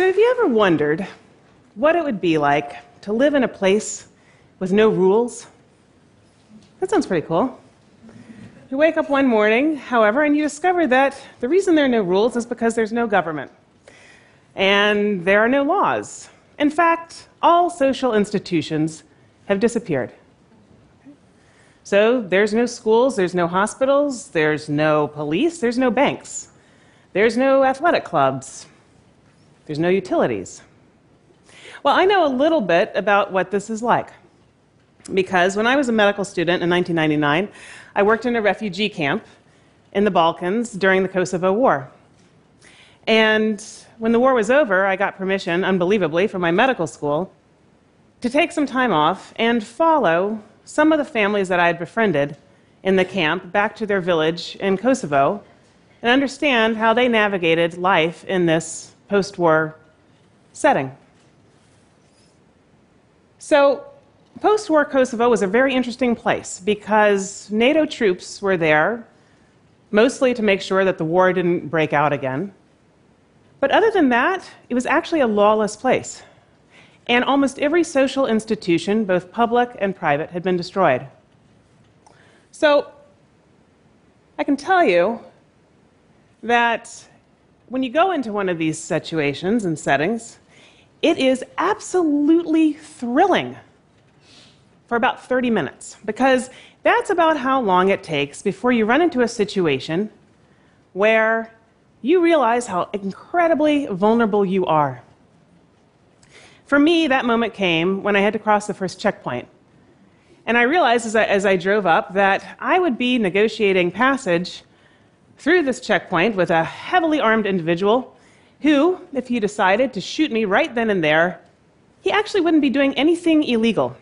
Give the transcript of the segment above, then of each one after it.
So, have you ever wondered what it would be like to live in a place with no rules? That sounds pretty cool. You wake up one morning, however, and you discover that the reason there are no rules is because there's no government and there are no laws. In fact, all social institutions have disappeared. So there's no schools, there's no hospitals, there's no police, there's no banks, there's no athletic clubs, there's no utilities. Well, I know a little bit about what this is like. Because when I was a medical student in 1999, I worked in a refugee camp in the Balkans during the Kosovo War. And when the war was over, I got permission, unbelievably, from my medical school to take some time off and follow some of the families that I had befriended in the camp back to their village in Kosovo and understand how they navigated life in this post war setting. So, post war Kosovo was a very interesting place because NATO troops were there, mostly to make sure that the war didn't break out again. But other than that, it was actually a lawless place. And almost every social institution, both public and private, had been destroyed. So, I can tell you that when you go into one of these situations and settings, it is absolutely thrilling for about 30 minutes because that's about how long it takes before you run into a situation where you realize how incredibly vulnerable you are. For me, that moment came when I had to cross the first checkpoint. And I realized as I, as I drove up that I would be negotiating passage through this checkpoint with a heavily armed individual who, if he decided to shoot me right then and there, he actually wouldn't be doing anything illegal.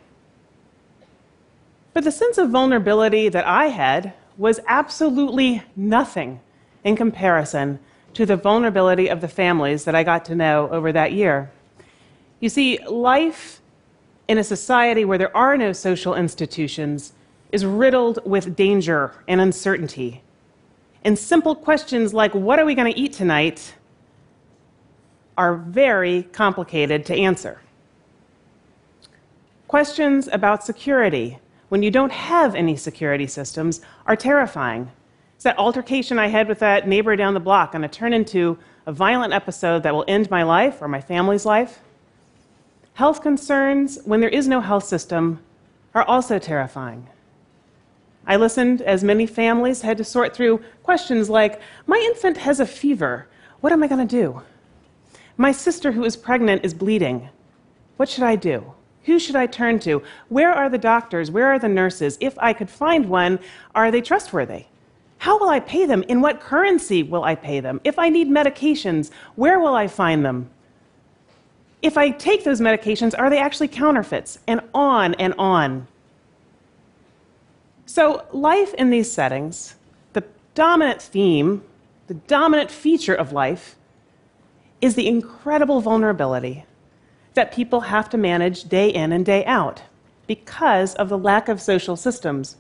But the sense of vulnerability that I had was absolutely nothing in comparison to the vulnerability of the families that I got to know over that year. You see, life in a society where there are no social institutions is riddled with danger and uncertainty and simple questions like, what are we going to eat tonight, are very complicated to answer. Questions about security, when you don't have any security systems, are terrifying. It's that altercation I had with that neighbor down the block going to turn into a violent episode that will end my life or my family's life? Health concerns, when there is no health system, are also terrifying. I listened as many families had to sort through questions like My infant has a fever. What am I going to do? My sister, who is pregnant, is bleeding. What should I do? Who should I turn to? Where are the doctors? Where are the nurses? If I could find one, are they trustworthy? How will I pay them? In what currency will I pay them? If I need medications, where will I find them? If I take those medications, are they actually counterfeits? And on and on. So, life in these settings, the dominant theme, the dominant feature of life, is the incredible vulnerability that people have to manage day in and day out because of the lack of social systems.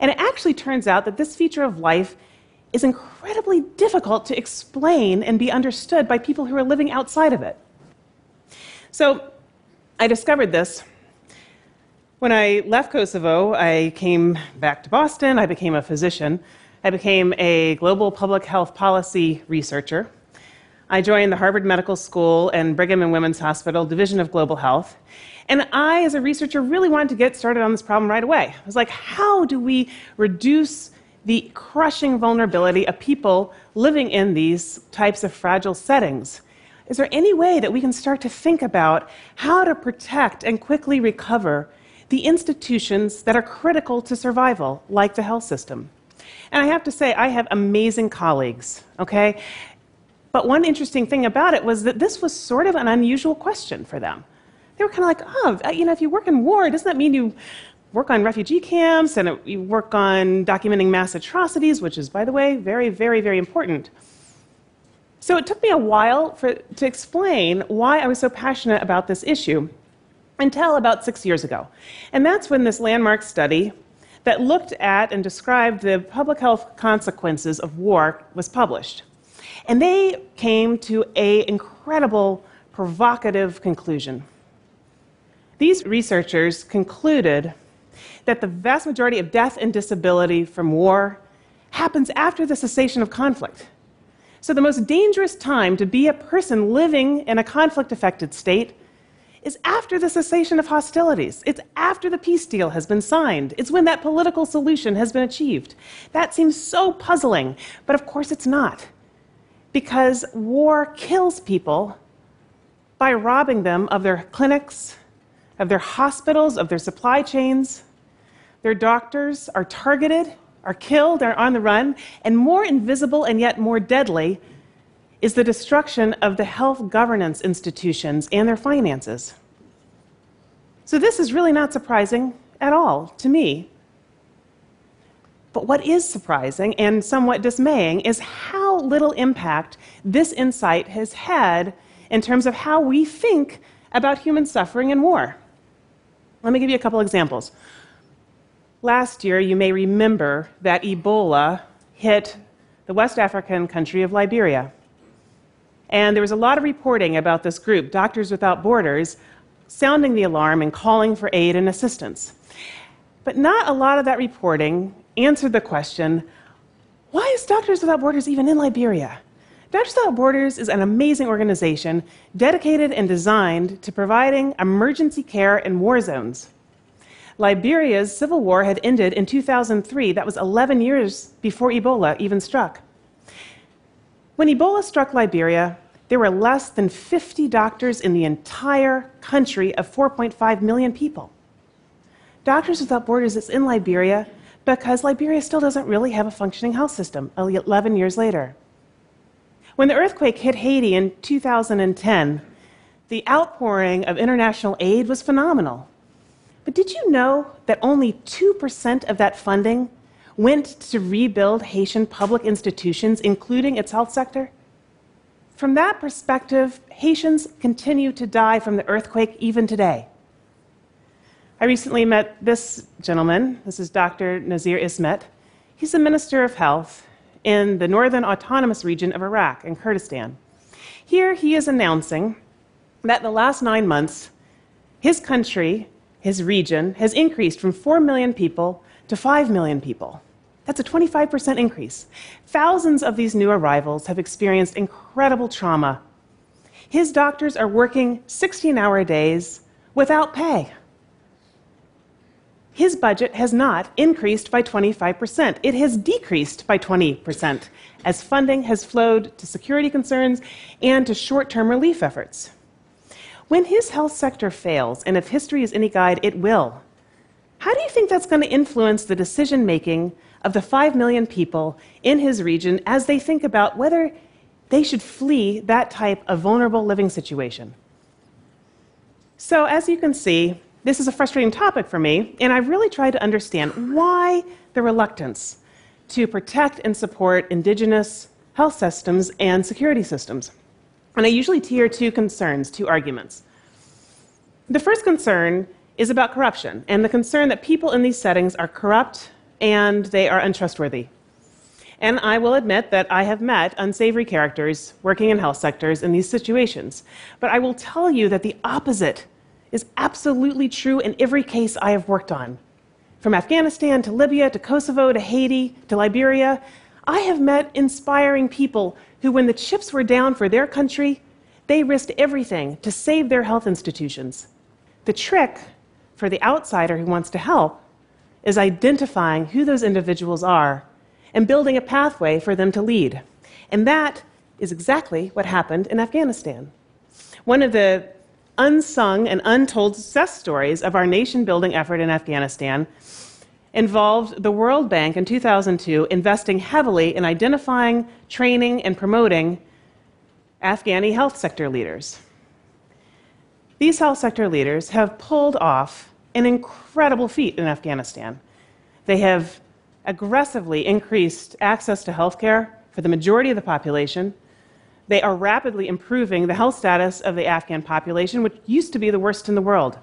And it actually turns out that this feature of life is incredibly difficult to explain and be understood by people who are living outside of it. So I discovered this when I left Kosovo, I came back to Boston, I became a physician, I became a global public health policy researcher. I joined the Harvard Medical School and Brigham and Women's Hospital Division of Global Health. And I, as a researcher, really wanted to get started on this problem right away. I was like, how do we reduce the crushing vulnerability of people living in these types of fragile settings? Is there any way that we can start to think about how to protect and quickly recover the institutions that are critical to survival, like the health system. And I have to say, I have amazing colleagues, okay? But one interesting thing about it was that this was sort of an unusual question for them. They were kind of like, oh, uh, you know, if you work in war, doesn't that mean you work on refugee camps and uh, you work on documenting mass atrocities, which is, by the way, very, very, very important. So it took me a while for, to explain why I was so passionate about this issue until about six years ago. And that's when this landmark study that looked at and described the public health consequences of war was published. And they came to an incredible provocative conclusion. These researchers concluded that the vast majority of death and disability from war happens after the cessation of conflict. So, the most dangerous time to be a person living in a conflict affected state is after the cessation of hostilities. It's after the peace deal has been signed. It's when that political solution has been achieved. That seems so puzzling, but of course it's not. Because war kills people by robbing them of their clinics, of their hospitals, of their supply chains. Their doctors are targeted, are killed, are on the run, and more invisible and yet more deadly is the destruction of the health governance institutions and their finances. So, this is really not surprising at all to me. But what is surprising and somewhat dismaying is how little impact this insight has had in terms of how we think about human suffering and war. Let me give you a couple examples. Last year, you may remember that Ebola hit the West African country of Liberia. And there was a lot of reporting about this group, Doctors Without Borders, sounding the alarm and calling for aid and assistance. But not a lot of that reporting answered the question why is Doctors Without Borders even in Liberia? Doctors Without Borders is an amazing organization dedicated and designed to providing emergency care in war zones. Liberia's civil war had ended in 2003. That was 11 years before Ebola even struck. When Ebola struck Liberia, there were less than 50 doctors in the entire country of 4.5 million people. Doctors Without Borders is in Liberia because Liberia still doesn't really have a functioning health system 11 years later. When the earthquake hit Haiti in 2010, the outpouring of international aid was phenomenal. But did you know that only 2% of that funding went to rebuild Haitian public institutions, including its health sector? From that perspective, Haitians continue to die from the earthquake even today. I recently met this gentleman. This is Dr. Nazir Ismet. He's the Minister of Health in the Northern Autonomous Region of Iraq and Kurdistan. Here he is announcing that the last nine months, his country, his region, has increased from 4 million people to 5 million people. That's a 25% increase. Thousands of these new arrivals have experienced incredible trauma. His doctors are working 16 hour days without pay. His budget has not increased by 25%. It has decreased by 20% as funding has flowed to security concerns and to short term relief efforts. When his health sector fails, and if history is any guide, it will, how do you think that's going to influence the decision making of the 5 million people in his region as they think about whether they should flee that type of vulnerable living situation. So, as you can see, this is a frustrating topic for me, and I've really tried to understand why the reluctance to protect and support indigenous health systems and security systems. And I usually tier two concerns, two arguments. The first concern is about corruption, and the concern that people in these settings are corrupt and they are untrustworthy. And I will admit that I have met unsavory characters working in health sectors in these situations. But I will tell you that the opposite is absolutely true in every case I have worked on. From Afghanistan to Libya to Kosovo to Haiti to Liberia, I have met inspiring people who, when the chips were down for their country, they risked everything to save their health institutions. The trick for the outsider who wants to help is identifying who those individuals are and building a pathway for them to lead. And that is exactly what happened in Afghanistan. One of the unsung and untold success stories of our nation building effort in Afghanistan involved the World Bank in 2002 investing heavily in identifying, training, and promoting Afghani health sector leaders. These health sector leaders have pulled off an incredible feat in Afghanistan. They have aggressively increased access to health care for the majority of the population. They are rapidly improving the health status of the Afghan population, which used to be the worst in the world.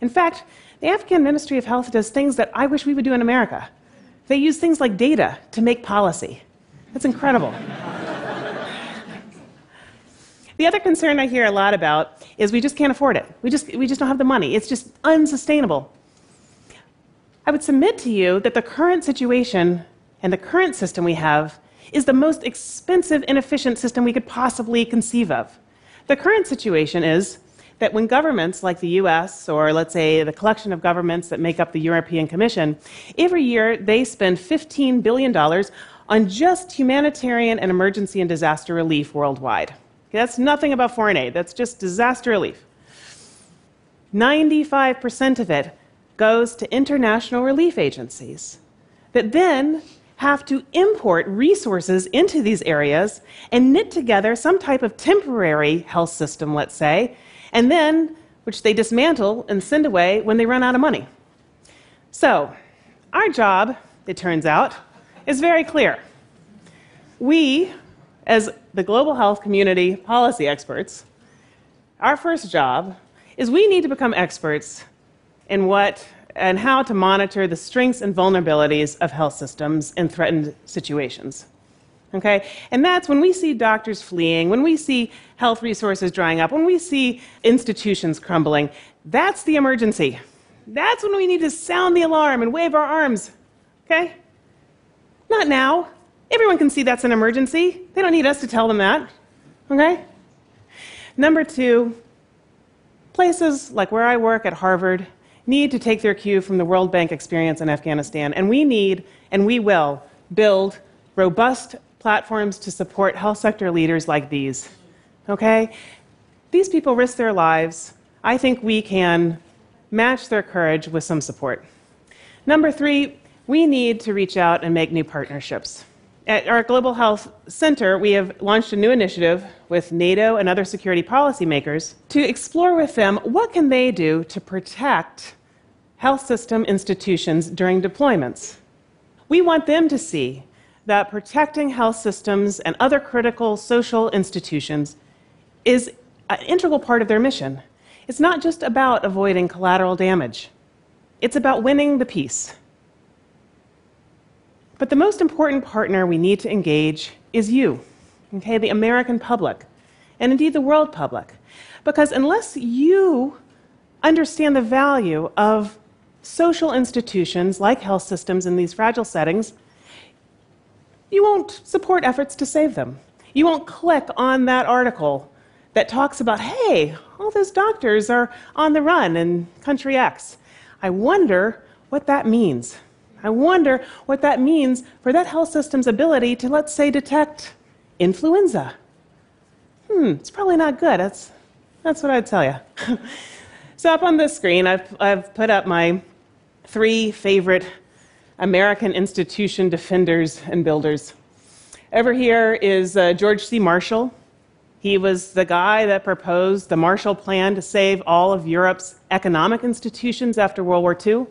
In fact, the Afghan Ministry of Health does things that I wish we would do in America. They use things like data to make policy. That's incredible. The other concern I hear a lot about is we just can't afford it. We just, we just don't have the money. It's just unsustainable. I would submit to you that the current situation and the current system we have is the most expensive, inefficient system we could possibly conceive of. The current situation is that when governments like the US, or let's say the collection of governments that make up the European Commission, every year they spend $15 billion on just humanitarian and emergency and disaster relief worldwide. That's nothing about foreign aid, that's just disaster relief. 95% of it goes to international relief agencies that then have to import resources into these areas and knit together some type of temporary health system, let's say, and then which they dismantle and send away when they run out of money. So, our job, it turns out, is very clear. We, as the global health community policy experts, our first job is we need to become experts in what and how to monitor the strengths and vulnerabilities of health systems in threatened situations. Okay? And that's when we see doctors fleeing, when we see health resources drying up, when we see institutions crumbling, that's the emergency. That's when we need to sound the alarm and wave our arms. Okay? Not now. Everyone can see that's an emergency. They don't need us to tell them that. Okay? Number two, places like where I work at Harvard need to take their cue from the World Bank experience in Afghanistan, and we need, and we will, build robust platforms to support health sector leaders like these. Okay? These people risk their lives. I think we can match their courage with some support. Number three, we need to reach out and make new partnerships. At our Global Health Center, we have launched a new initiative with NATO and other security policymakers to explore with them what can they do to protect health system institutions during deployments. We want them to see that protecting health systems and other critical social institutions is an integral part of their mission. It's not just about avoiding collateral damage, it's about winning the peace. But the most important partner we need to engage is you, okay, the American public, and indeed the world public. Because unless you understand the value of social institutions like health systems in these fragile settings, you won't support efforts to save them. You won't click on that article that talks about, hey, all those doctors are on the run in country X. I wonder what that means. I wonder what that means for that health system's ability to, let's say, detect influenza. Hmm, it's probably not good. That's, that's what I'd tell you. so, up on this screen, I've, I've put up my three favorite American institution defenders and builders. Over here is uh, George C. Marshall. He was the guy that proposed the Marshall Plan to save all of Europe's economic institutions after World War II.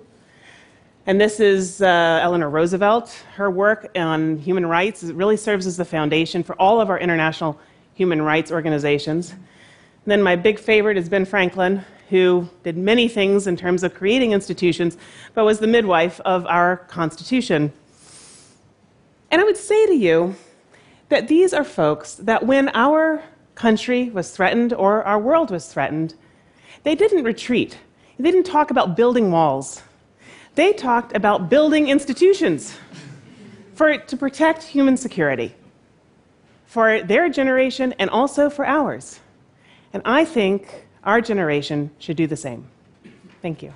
And this is uh, Eleanor Roosevelt. Her work on human rights really serves as the foundation for all of our international human rights organizations. And then my big favorite is Ben Franklin, who did many things in terms of creating institutions, but was the midwife of our Constitution. And I would say to you that these are folks that when our country was threatened or our world was threatened, they didn't retreat. They didn't talk about building walls. They talked about building institutions for, to protect human security for their generation and also for ours. And I think our generation should do the same. Thank you.